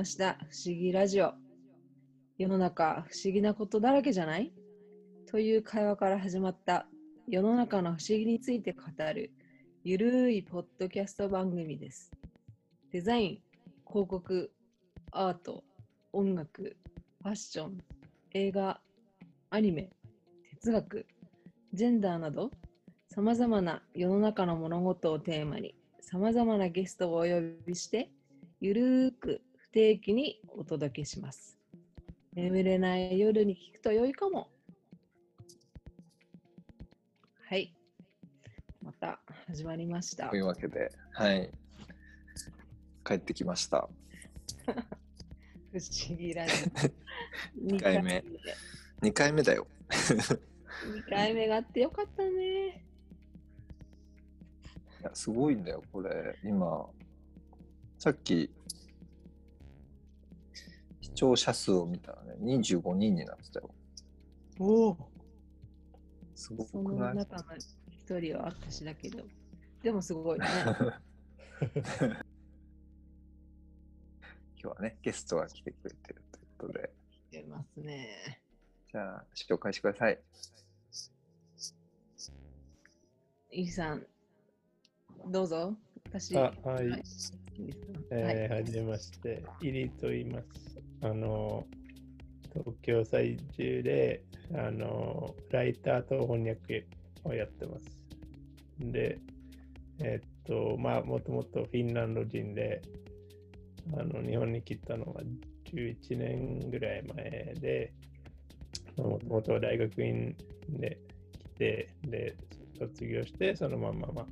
始ました不思議ラジオ。世の中不思議なことだらけじゃない？という会話から始まった世の中の不思議について語るゆるいポッドキャスト番組です。デザイン、広告、アート、音楽、ファッション、映画、アニメ、哲学、ジェンダーなどさまざまな世の中の物事をテーマにさまざまなゲストをお呼びしてゆるーく定期にお届けします。眠れない夜に聞くと良いかも。はい。また始まりましたとい。うわけで、はい。帰ってきました。不思議ラジオ。2回目2回目だよ。2回目があってよかったね。いや、すごいんだよ、これ。今、さっき、視聴者数を見たらね、25人になってたよ。おお。すごそくない？の中の一人は私だけど。でもすごいね。今日はね、ゲストが来てくれてるということで、出ますね。じゃあ、紹介してください。イリさん、どうぞ。私、あはい、えーはじめまして、イリと言います。あの、東京在住で、あの、ライターと翻訳をやってます。で、えっと、まあ、もともとフィンランド人で、あの、日本に来たのは11年ぐらい前で、もともと大学院で来て、で、卒業して、そのまま、まあ、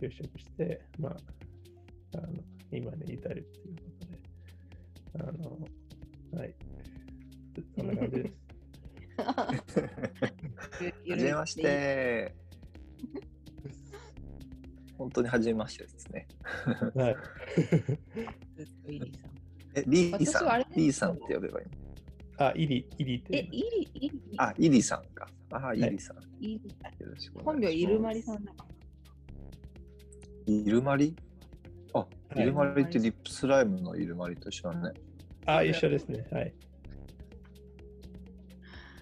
就職して、まあ、あの今に至るということで、あの、はい。そんな感じです。はじめまし。て。本当にはじめましてですね。はい。え、リーさ私はあれん、リーさんって呼べばいいの？あ、イリ、イリってえ、イリ、イリ、あ、イリさんか。あ、イリさん。イリよろしく本名、イルマリさんだ。イルマリ？あ、いイルマリってリップスライムのイルマリと一緒だね。あ、一緒ですね。はい。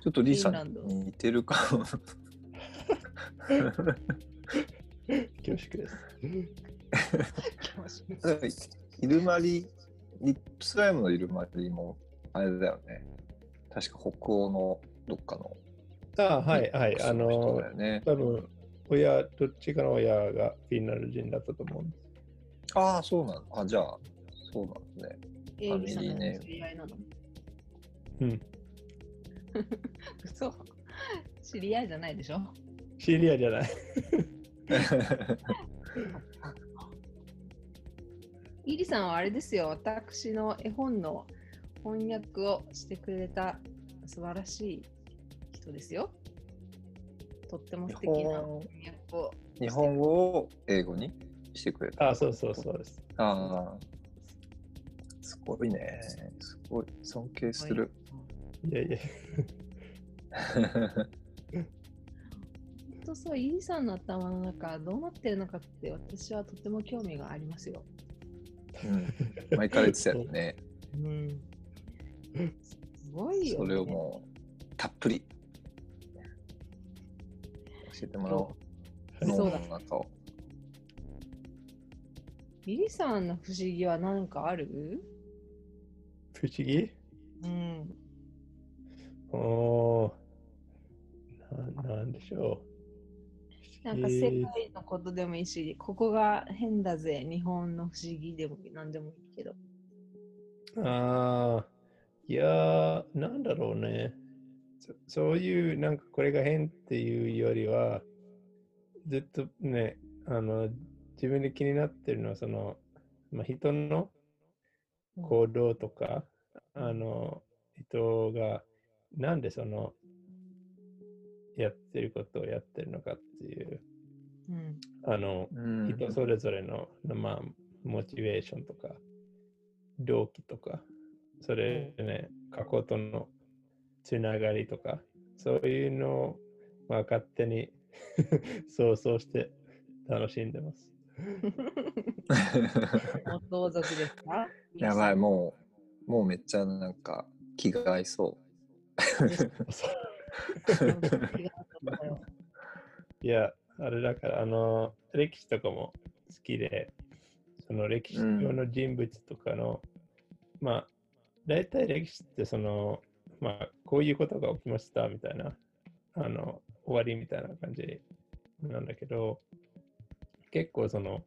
ちょっとリーさんに似てるかも。恐縮です。イルマリ、リップスライムのイルマリも、あれだよね。確か北欧のどっかの。あ、はい、はい。あ人のだ、よね。多分親、どっちかの親がフィンランド人だったと思うんです。ああ、そうなの。あ、じゃあ、そうなんですね。え、イリさんの知り合いなのうん。嘘。知り合いじゃないでしょシリアじゃない。イリさんはあれですよ。私の絵本の翻訳をしてくれた素晴らしい人ですよ。とっても素敵な日本翻訳を。日本語を英語にしてくれた。あ、そうそうそうです。ああ。すごいね。すごい。尊敬する。いやいや。本当そう、イリさんの頭の中どうなってるのかって私はとても興味がありますよ。うん。前から言ってたよね。うん。すごいよ、ね。それをもう、たっぷり教えてもらおう。そうだ脳の中を。イリさんの不思議は何かある？不思議？うん。おーななんでしょう？なんか世界のことでもいいし、ここが変だぜ、日本の不思議でも何でもいいけど。ああ、いやー、なんだろうねそ。そういう、なんかこれが変っていうよりは、ずっとね、あの、自分で気になってるのは、その、まあ、人の行動とか、あの、人が、なんでその、やってることをやってるのかっていう、うん。あの、うん人それぞれの、まあ、モチベーションとか、動機とか、それね、過去とのつながりとか、そういうのを、まあ、勝手に 想像して楽しんでます。も同族ですか？やばい、もう、もうめっちゃなんか気が合いそう。いや、あれだから、あの、歴史とかも好きで、その歴史上の人物とかの、まあ、大体歴史ってその、まあ、こういうことが起きましたみたいな、あの、終わりみたいな感じなんだけど、結構その、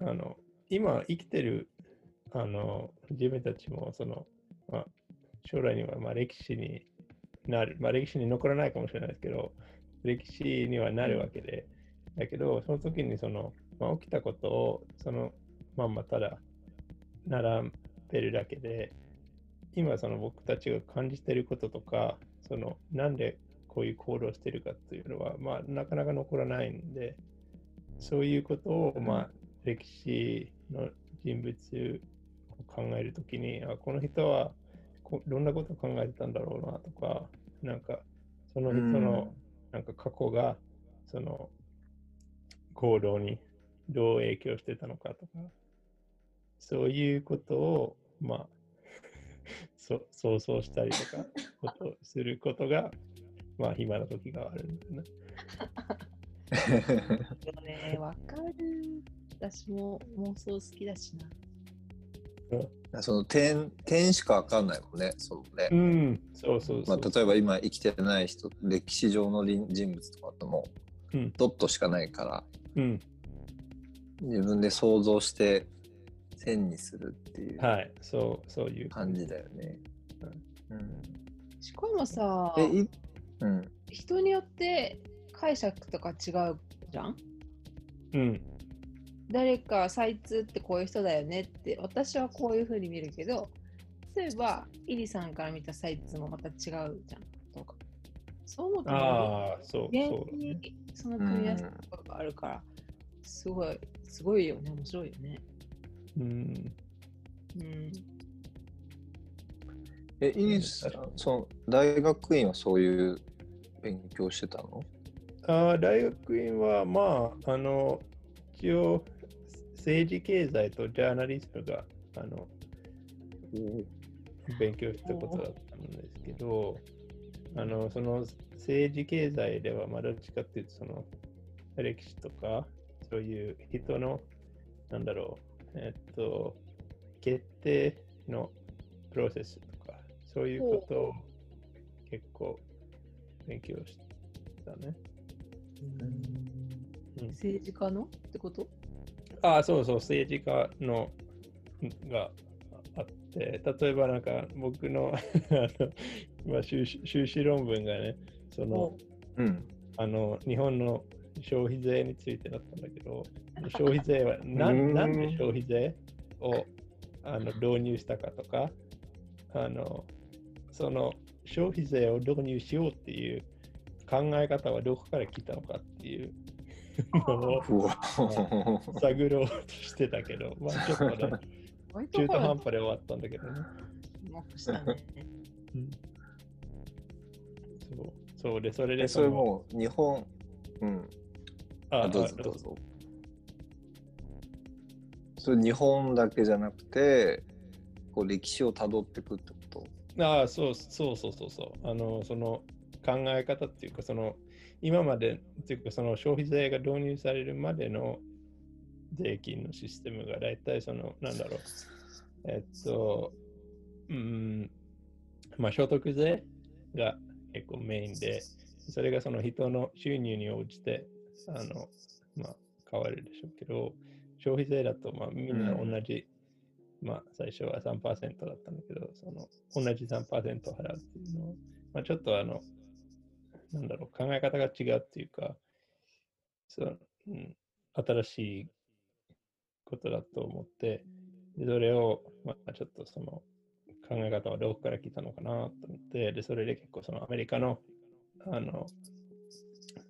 あの、今生きてる、あの、自分たちも、その、まあ、将来には、まあ、歴史になる、まあ、歴史に残らないかもしれないですけど、歴史にはなるわけで、だけど、その時にその、まあ、起きたことをそのまんまただ並べるだけで、今その僕たちが感じてることとか、そのなんでこういう行動をしてるかっていうのは、まあ、なかなか残らないんで、そういうことを、まあ、歴史の人物考えるときに、あこの人はこどんなことを考えてたんだろうなとか、なんかその人のなんか過去がその行動にどう影響してたのかとか、そういうことを、まあ、そ想像したりとか、ことをすることが、まあ、暇な時があるんだよね。よね、わかる。私も妄想好きだしな。その点点しかわかんないもんね。そのね。うん、そうそうそう。まあ、例えば今生きてない人、歴史上の人人物とかともうん。ドットしかないから、うん、自分で想像して線にするっていう。はい、そう、そういう。感じだよね。うん。しかもさ、えいうん、人によって解釈とか違うじゃん？うん、誰かサイツってこういう人だよねって私はこういうふうに見るけど例えばイリさんから見たサイツもまた違うじゃん。とか。そう思うとああ、そう、原そうだね。にその組み合わせとかがあるから、すごいすごいよね。面白いよね。うん、うん。え、イリスさん、その大学院はそういう勉強してたの？あー大学院は、まあ、あの、一応、政治経済とジャーナリズムが、あの、勉強したことだったんですけど、あの、その政治経済では、まあ、どっちかっていうと、その、歴史とか、そういう人の、なんだろう、えっと、決定のプロセスとか、そういうことを結構勉強したね。うん。政治家のってこと？ああ、そうそう、政治家のがあって、例えばなんか僕の あの、まあ、修士修士論文がね、その、うん。あの日本の消費税についてだったんだけど、消費税はなうん。んなんで消費税をあの導入したかとか、あのその消費税を導入しようっていう考え方はどこから来たのかっていう 探ろうとしてたけど、まあちょっとね、割中途半端端で終わったんだけどね。したね。そうそうで、それでえ、それのもう日本、うん。ああ、どうぞどうぞ。それ日本だけじゃなくて、こう歴史をたどっていくってこと？ああ、そうそうそうそうそう。あの、その考え方っていうか、その、今まで、っていうか、その消費税が導入されるまでの税金のシステムが大体その、なんだろう、えっと、うん、まあ、所得税が結構メインで、それがその人の収入に応じて、あの、まあ、変わるでしょうけど、消費税だと、まあ、みんな同じ、まあ、最初は3%だったんだけど、その、同じ3%払うっていうのを、まあ、ちょっとあの、なんだろう、考え方が違うっていうか、そううん、新しいことだと思って、でそれを、まあ、ちょっとその考え方はどこから来たのかなと思って、で、それで結構そのアメリカの、あの、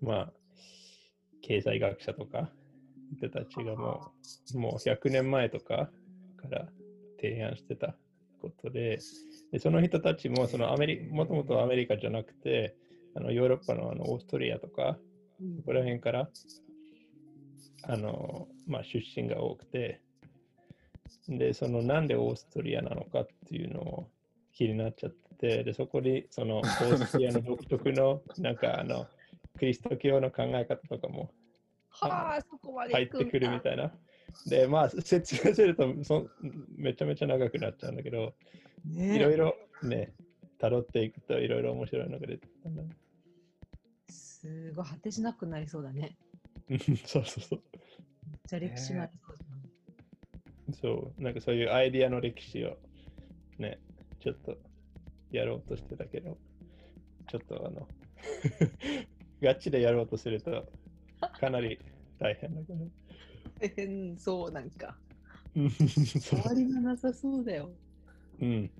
まあ、経済学者とか、人たちがもう、もう100年前とかから提案してたことで、でその人たちもそのアメリ、もともとアメリカじゃなくて、あのヨーロッパのあのオーストリアとか、ここら辺からあの、まあ、出身が多くて、で、そのなんでオーストリアなのかっていうのを気になっちゃってて、で、そこにそのオーストリアの独特の なんかあの、キリスト教の考え方とかもはあ、そこまで入ってくるみたいな。で、まあ、説明するとそめちゃめちゃ長くなっちゃうんだけど、ねいろいろね、辿っていくといろいろ面白いのが出てきたんだね。すごい果てしなくなりそうだね。う んそうそうそう。めっちゃ歴史がありそうじゃん。そう、なんかそういうアイディアの歴史をね、ちょっとやろうとしてたけど、ちょっとあの、ガチでやろうとするとかなり大変だけど。大 変そう、なんか。うんそ終わりがなさそうだよ。ううん。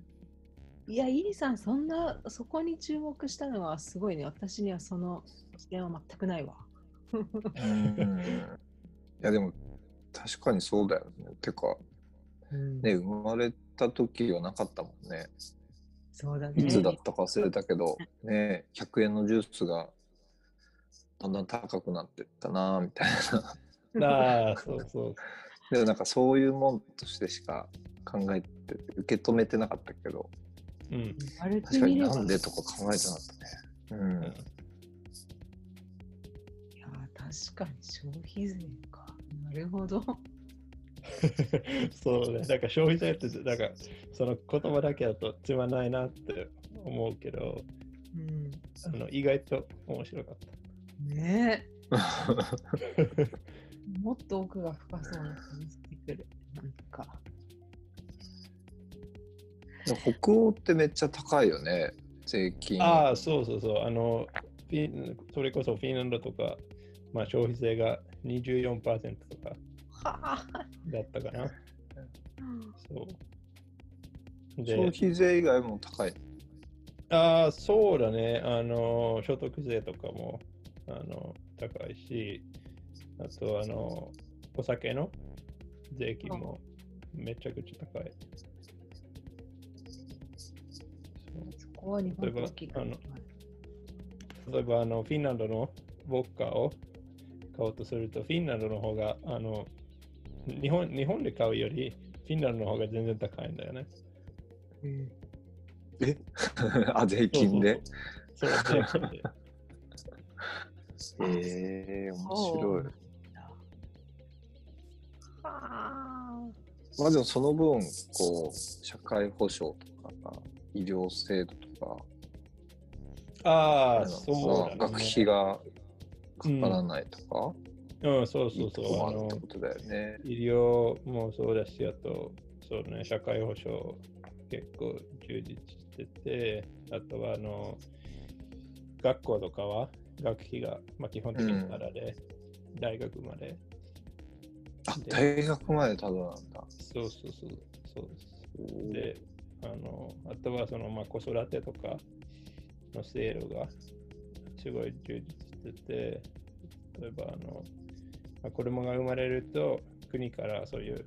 いや、イリさん、そんな、そこに注目したのはすごいね。私にはその視点は全くないわ。うん。いや、でも、確かにそうだよね。てか、うんね、生まれた時はなかったもんね。そうだね。いつだったか忘れたけど、ね、100円のジュースがだんだん高くなってったなみたいな。ああ、そうそう。でもなんかそういうもんとしてしか考えて、受け止めてなかったけど、うん。確かになんでとか考えてなかったね。うん。いや、確かに消費税か。なるほど。そうね。だから消費税って、だからその言葉だけだとつまんないなって思うけど、うん、あの意外と面白かった。ねえ。もっと奥が深そうな感じしてくる。なんか。北欧ってめっちゃ高いよね、税金。ああ、そうそうそう。あの、フィンそれこそフィンランドとか、まあ、消費税が24%とかはあ。だったかな。そう。で、消費税以外も高い。ああ、そうだね。あの、所得税とかもあの高いし、あと、あの、お酒の税金もめちゃくちゃ高い。こは日本と例えば例えばあのフィンランドのウォッカを買おうとすると、フィンランドの方があの日本日本で買うよりフィンランドの方が全然高いんだよね。え？あ、税金で？そう。ええー、面白い。はあ。まあでもその分、こう、社会保障とか、医療制度とか、ああ、のそうだ、ね。学費がかからないとか、うん、そうそういいとそう。あのことだよね。医療もそうだし、あと、そうね、社会保障結構充実してて、あとは、あの、学校とかは学費が、まあ、基本的にタダで、大学まで。あ、大学までただなんだ。そうそうそう、そうです。で、あの、あとはその、まあ、子育てとかの制度がすごい充実してて、例えば、あの、まあ、子供が生まれると、国からそういう、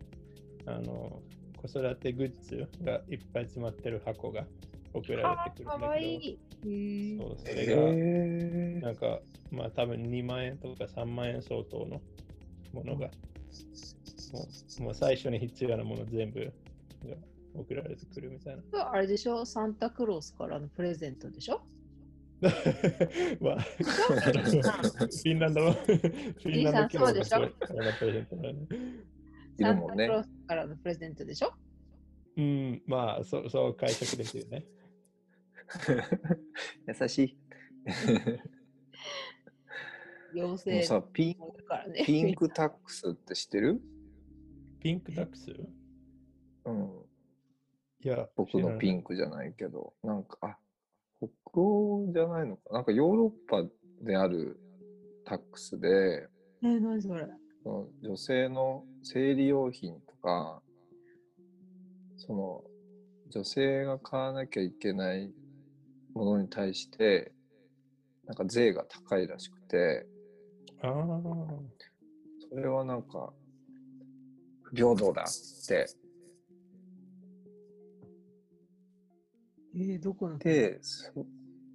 あの、子育てグッズがいっぱい詰まってる箱が送られてくるかんだけわいい。そう、そえれが、ー。なんか、まあ多分2万円とか3万円相当のものが、もうもう最初に必要なもの全部が送られてくるみたいな。あれでしょ？サンタクロースからのプレゼントでしょ？まあ、フィンランドの、フィンランドそうでしょ？サンタクロースからのプレゼントでしょ？うん、まあ、そうそう解釈ですよね。優しい。妖精さピン。ピンクタックスって知ってる？ピンクタックス？うん。いや、僕のピンンクじゃないけど、なんか、あ、北欧じゃないのか。な？んかヨーロッパであるタックスで、え、何それ？女性の生理用品とか、その女性が買わなきゃいけないものに対して、なんか税が高いらしくて、ああ、それはなんか、不平等だって。えー、どこので、そ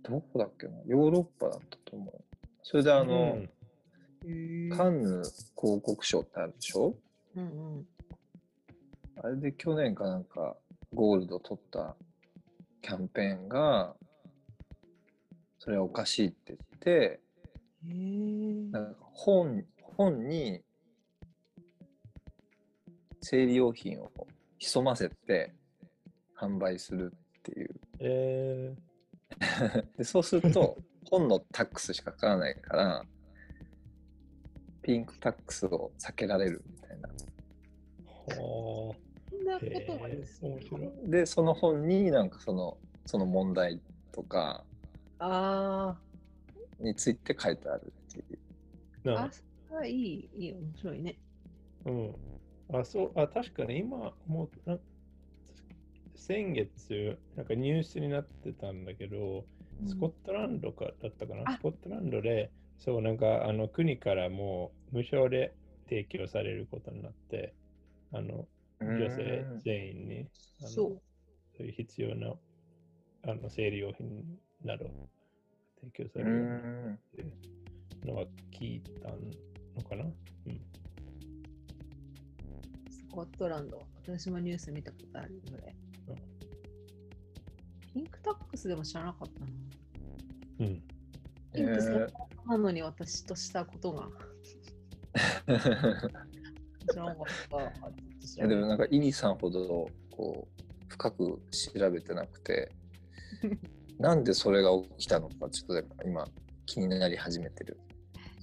どこだっけな？ヨーロッパだったと思う。それであの、カンヌ広告賞ってあるでしょ？うんうん。あれで去年かなんかゴールド取ったキャンペーンが、それはおかしいって言って、へえ。なんか本本に生理用品を潜ませて販売するっていう。え でそうすると 本のタックスしかかからないからピンクタックスを避けられるみたいな。ー、はそんなあ、でえ、面白い。でその本になんかそのその問題とかあについて書いてあるっていう。あ、なあ、いい、いい、面白いね。うん。あ、そう、あ、確かに今、もうな、先月、なんかニュースになってたんだけど、スコットランドかだったかな、あ。スコットランドで、そう、なんかあの国からもう無償で提供されることになって、あの女性うん。全員にそう。そういう必要なあの生理用品など提供さうれるっていうのは聞いたのかな、うん、スコットランド。私もニュース見たことあるそれうん。ピンクタックスでも知らなかったな。うん。ピンク専え門なのに私としたことがー知らなかった。いやでもなんかイリさんほどこう深く調べてなくて なんでそれが起きたのかちょっと今気になり始めてる。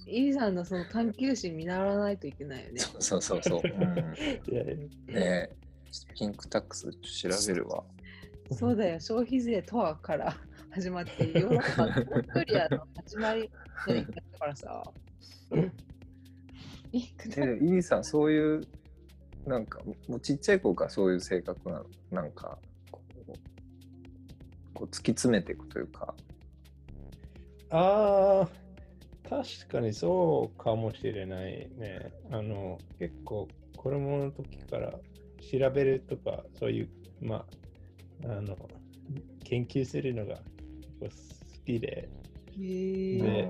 イリさんのその探求心見習わないといけないよね。そうそうそうそう。ピンクタックス調べるわ。そうだよ、消費税とはから 始まって、ヨーロッパ、オーストリアの始まりの一回だからさ。えイリさんそういうなんかもうちっちゃい頃からそういう性格なの？なんかこうこう突き詰めていくというか。ああ、確かにそうかもしれないね。あの、結構、子供の時から調べるとか、そういう、まあ、あの、研究するのが好きで、でえ。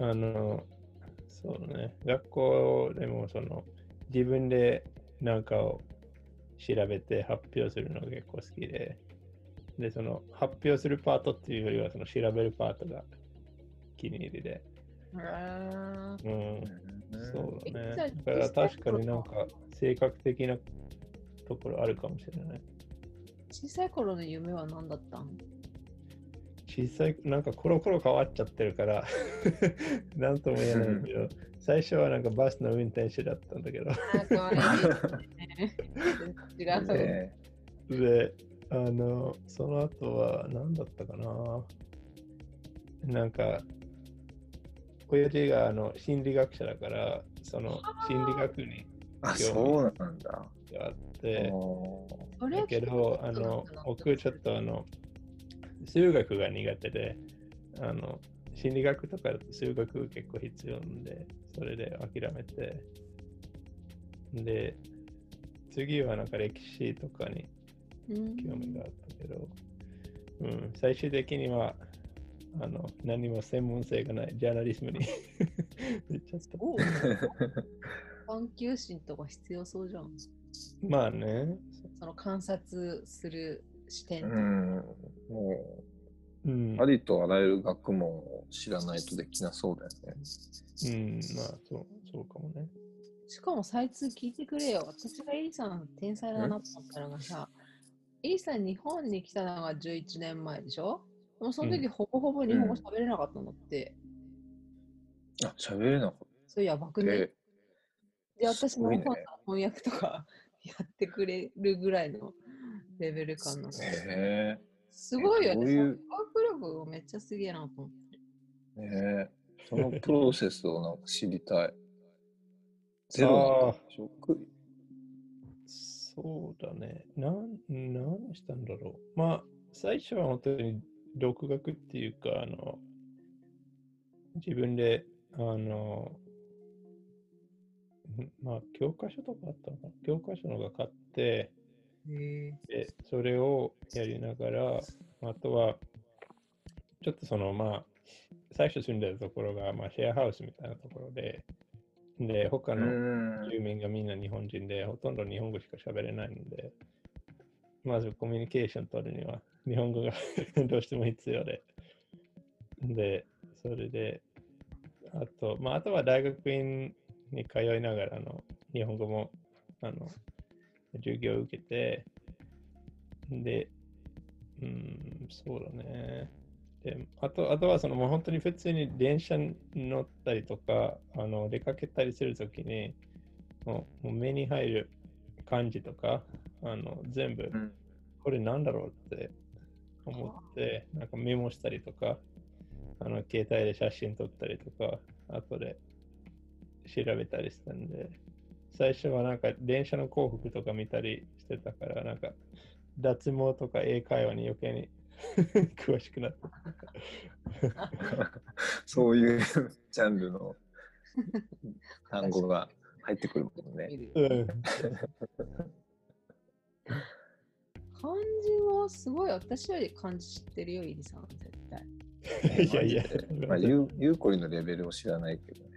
あの、そうね、学校でもその、自分でなんかを調べて発表するのが結構好きで、で、その発表するパートっていうよりは、その調べるパートが気に入りで、うん、そうだね。だから確かになんか。性格的なところあるかもしれない。小さい頃の夢は何だったん？小さい、なんかコロコロ変わっちゃってるから、なんとも言えないけど、最初はなんかバスの運転手だったんだけど。違う。え で、あの、その後は何だったかな。なんか、親父があの心理学者だから、その心理学にあそうなんだ。があって、だけど、あの、僕ちょっとあの、数学が苦手で、あの、心理学とかだと数学結構必要なんで、それで諦めて、で、次はなんか歴史とかにうん。興味があったけど、うん、最終的には、あの、何も専門性がないジャーナリズムに。行っちゃった。お う探求心とか必要そうじゃん。まあね、その観察する視点。うん、もうん、う、ありとあらゆる学問を知らないとできなそうだよね。うん、まあそう、そうかもね。しかも、最通聞いてくれよ。私がエリさん天才だなと思ったのがさ、エリさん日本に来たのが11年前でしょ？でもその時うんほぼほぼ日本語喋れなかったのって、あ、喋れなかっそういやばくた。ね。えで、私すごいねの本の翻訳とかやってくれるぐらいのレベル感なの。えすごいよね。どういう？その学力めっちゃすげえなと思って。ー、ねえそのプロセスをなんか知りたい。ゼロそうだね。なん、何したんだろう。まあ、最初は本当に独学っていうか、あの、自分で、あの、んまあ、教科書とかあったのかな？教科書のが買って、で、それをやりながら、あとは、ちょっとその、まあ、最初住んでるところが、まあ、シェアハウスみたいなところで、で、他うのん。住民がみんな日本人で、ほとんど日本語しか喋れないので、まずコミュニケーション取るには日本語が どうしても必要で。で、それで、あと、まあ、あとは大学院に通いながらの日本語もあの授業を受けて、で、うん、そうだね。であとあとはそのもう本当に普通に電車に乗ったりとか、あの出かけたりするときに、もう目に入る漢字とか、あの全部うんこれなんだろうって思って、なんかメモしたりとか、あの携帯で写真撮ったりとか、後で調べたりしたんで、最初はなんか電車の広告とか見たりしてたから、なんか脱毛とか英会話に余計に 詳しくなった。そういうジャンルの単語が入ってくるもんね。漢字はすごい私より漢字知ってるよ、イリさん、絶対。いやいや、まあ、ゆうゆうこりんのレベルを知らないけどね。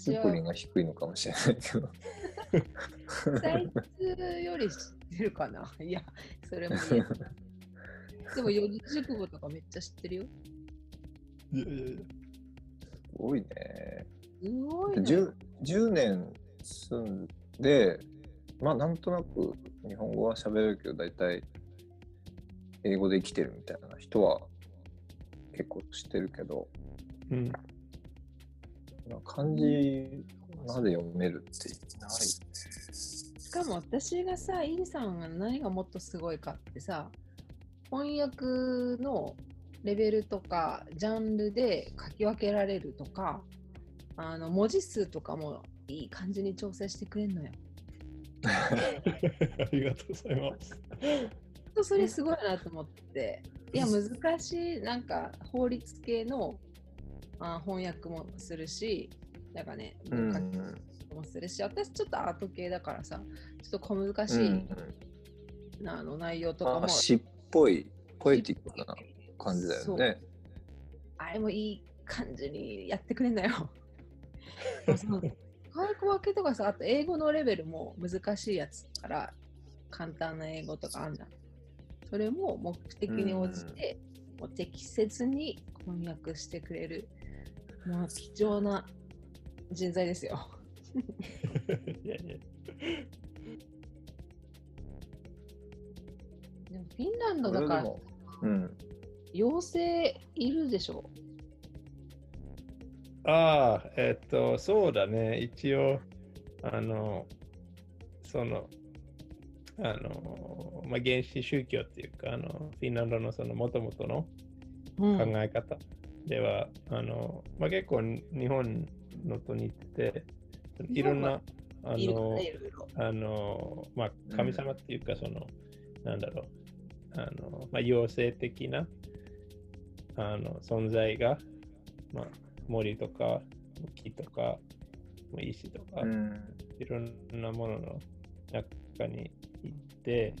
私はゆうこりんが低いのかもしれないけど。大通より知ってるかな いや、それも。でも四字熟語とかめっちゃ知ってるよ。いやいやいやすごいね。すごいね。10, 10年住んで、まあなんとなく日本語は喋れるけど、大体英語で生きてるみたいな人は結構知ってるけど、うん、漢字まで読めるってない。しかも私がさ、イリさんが何がもっとすごいかってさ、翻訳のレベルとかジャンルで書き分けられるとか、あの文字数とかもいい感じに調整してくれるのよ。ありがとうございます。本当それすごいなと思って。いや、難しい、なんか法律系のあ翻訳もするし、なんかね、うん文化系もするし、私ちょっとアート系だからさ、ちょっと小難しい、うんあの内容とかも。あ詩っぽい、ポエティックな感じだよね。あれもいい感じにやってくれんだよ。科学分けとかさ、あと英語のレベルも難しいやつから簡単な英語とかあんじゃん。それも目的に応じて、もう適切に翻訳してくれる、もう貴重な人材ですよ。いやいやでもフィンランドそだからうん。妖精いるでしょああ、えっと、そうだね。一応、あの、その、あの、まあ、原始宗教っていうか、あの、フィンランドのその元々のう考え方では、あの、まあ、結構日本のと似てて、いろんな、あの。あの、まあ、神様っていうか、その、なんだろう、あの、まあ、妖精的な、あの、存在が、まあ、森とか、木とか、まあ石とか、うん。いろんなものの中に行って、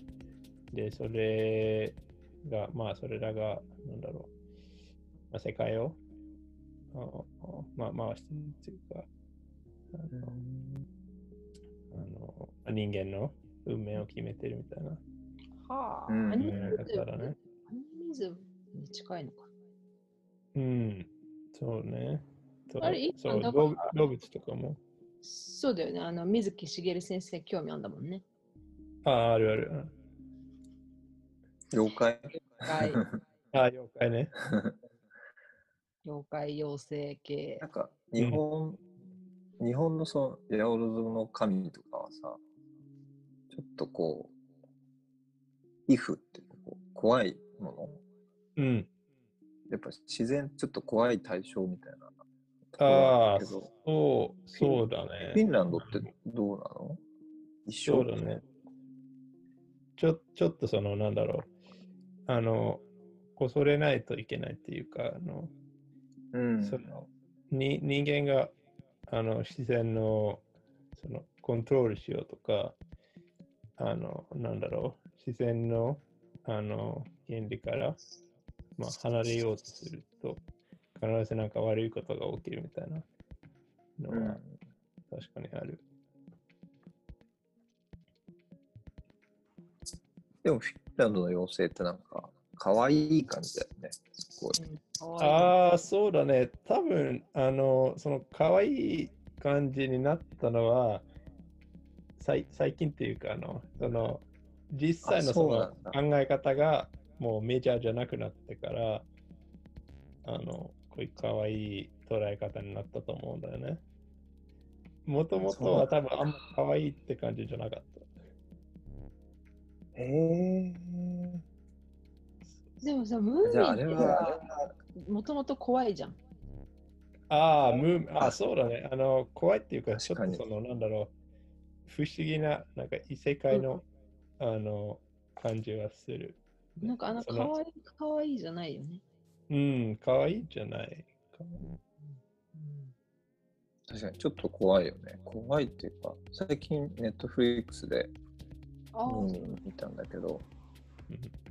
で、それが、まあ、それらが、なんだろう、まあ、世界を、あまあ、回してるっていうか、あの、あの人間の運命を決めてるみたいなはあ、うんアニメズムに近いのか。うん、そうね。そうあれいいそうだから動動物とかも。そうだよね。あの、水木しげる先生興味あんだもんね。ああ、あるある。妖怪怪 ああ、妖怪ね。妖怪、妖精系な。んか、日本、日本のその、八百万の神とかはさ、ちょっとこう、イフっていうかこう怖いもの？うん。やっぱ自然ちょっと怖い対象みたいなああ、そう、そうだフね。ィンランドってどうなの？一緒そうだね。ちょちょっとその、なんだろう。あの、恐れないといけないっていうか、あの、うん。そのに人間があの自然のそのコントロールしようとか、あの、なんだろう、自然のあの原理から、まあ、離れようとすると、必ずなんか悪いことが起きるみたいなのうんは確かにある。でもフィンランドの妖精ってなんか、可愛い感じだよね。すごい。ああ、そうだね。多分あの、その可愛い感じになったのは、最最近っていうか、あの、その、実際のあその考え方がもうメジャーじゃなくなってから、あの、こういう可愛い捉え方になったと思うんだよね。もともとは多分あんま可愛いって感じじゃなかった。へえ。でもさ、ムーじゃああミンってれは、あれさは、もともと怖いじゃん。ああ、ムーあ、あそうだね。あの、怖いっていうか、ちょっとその、なんだろう、不思議な、なんか異世界の、あの、感じはする。なんかあの、かわいい、かわいいじゃないよね。うん、可愛いじゃないかも。確かにちょっと怖いよね。怖いっていうか、最近ネットフリックスであムーミン見たんだけど、うん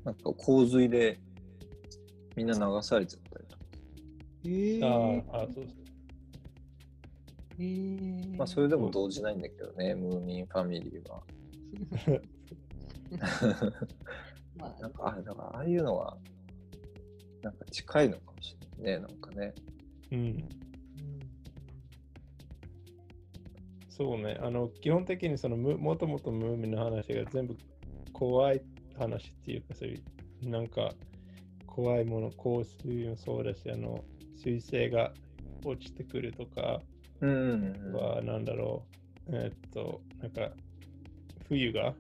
なんか洪水でみんな流されちゃったりとか。へああ、あそうそう。えまあそれでも動じないんだけどね、ムーミンファミリーは。まあなんか、あ、だからああいうのは、なんか近いのかもしれないね、なんかね。うん、そうね。あの、基本的にそのム、もともとムーミンの話が全部怖い話っていうか、そういう、なんか、怖いもの、香水もそうだし、あの、水星が落ちてくるとか、うん。は、なんだろう、えーっと、なんか、冬が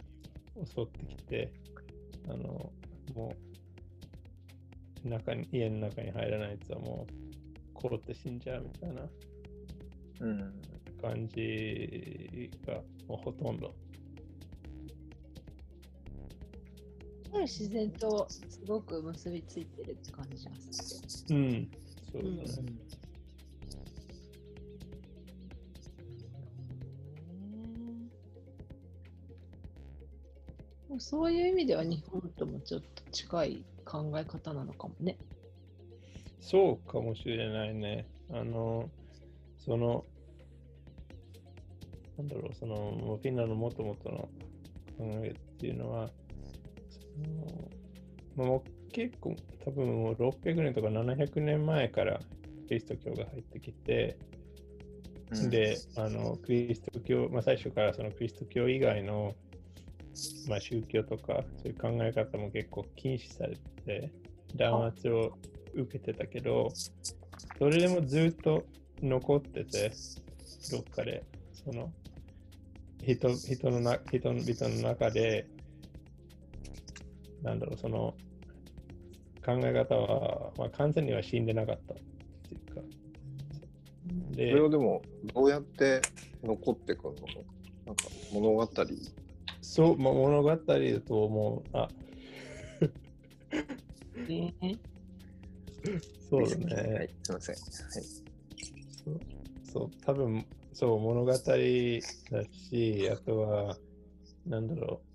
襲ってきて、あの、もう、中に、家の中に入らないやつはもう、凍って死んじゃうみたいなうん。感じが、もうほとんど。自然とすごく結びついてるって感じがすうん、そうる。だね。うんそういう意味では日本ともちょっと近い考え方なのかもね。そうかもしれないね。あの、その、なんだろう、その、もうフィンランドのもともとの考えっていうのは、まあ、もう結構、多分もう600年とか700年前からキリスト教が入ってきて、うん、で、あの、キリスト教、まあ最初からそのキリスト教以外の、まあ宗教とか、そういう考え方も結構禁止されて、弾圧を受けてたけど、それでもずっと残ってて、どっかで、その、人人のな人々の中で、なんだろう、その考え方は、まあ、完全には死んでなかったっていうか。そでれをでも、どうやって残ってくるの？なんか物語。そう、まあ、物語だと思う。あ、ねそうだはね。い、すいません。はい。そう、そう多分そう、物語だし、あとは、なんだろう。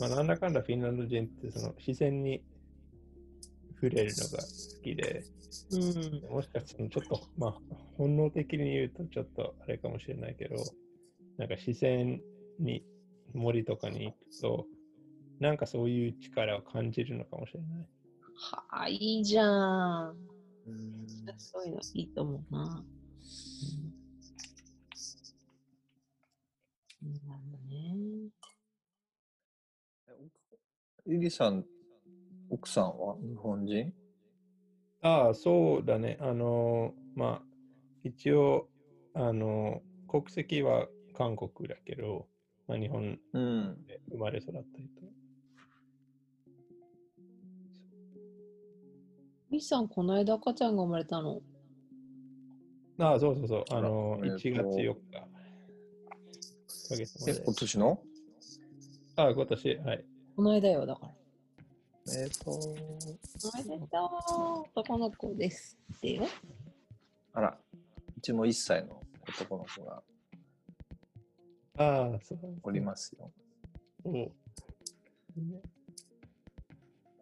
まあ、なんだかんだフィンランド人ってその自然に触れるのが好きで、うんもしかしたらちょっと、まあ、本能的に言うとちょっとあれかもしれないけど、なんか自然に森とかに行くと、なんかそういう力を感じるのかもしれない。はあ、いいじゃん。うんそういうのいいと思うな。うん、なるほどね。リリさん、奥さんは日本人？ああ、そうだね。あの、まあ、一応、あの、国籍は韓国だけど、まあ、日本うん。で生まれ育った人。ミさん、この間赤ちゃんが生まれたの？ああ、そうそうそう。ああの、おめでとう1月4日。今年の？ああ、今年、はい。この間よ、だから。えっ、と、おめでとう男の子ですってよ。あら、うちも1歳の男の子がああ、そう。おりますよ。おうね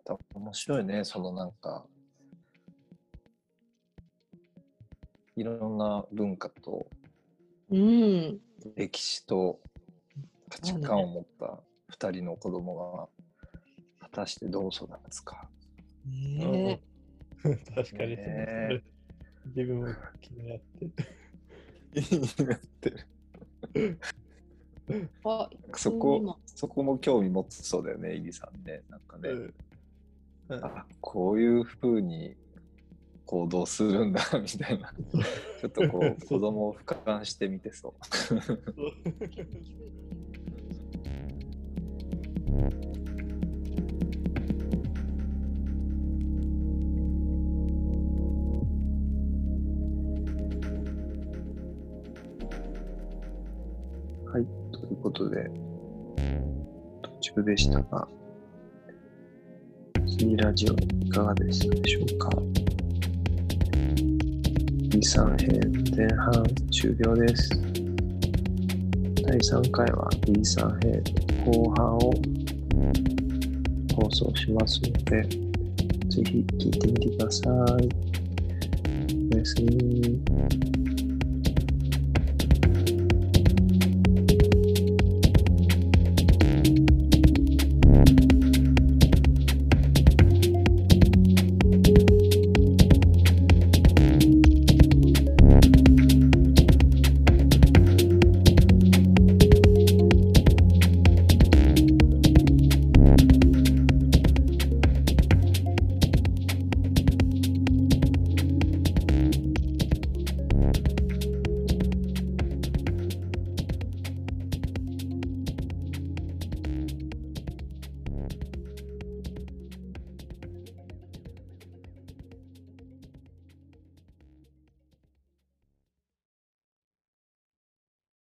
多分面白いね、そのなんか、いろんな文化とうん。歴史と価値観を持った2人の子供が果たしてどう育つか。ね確かに。そうねえ。自分も気になってる。なってる。そこ、そこも興味持つそうだよね、イギさんね。なんかね、うん。あこういうふうに行動するんだ みたいな、ちょっとこう、子供を俯瞰してみてそう。はい、ということで、途中でしたが、次ラジオいかがでしたでしょうか ?B3 編前半終了です。第3回は B3 編後半を放送しますので、ぜひ聞いてみてください。おやすみ。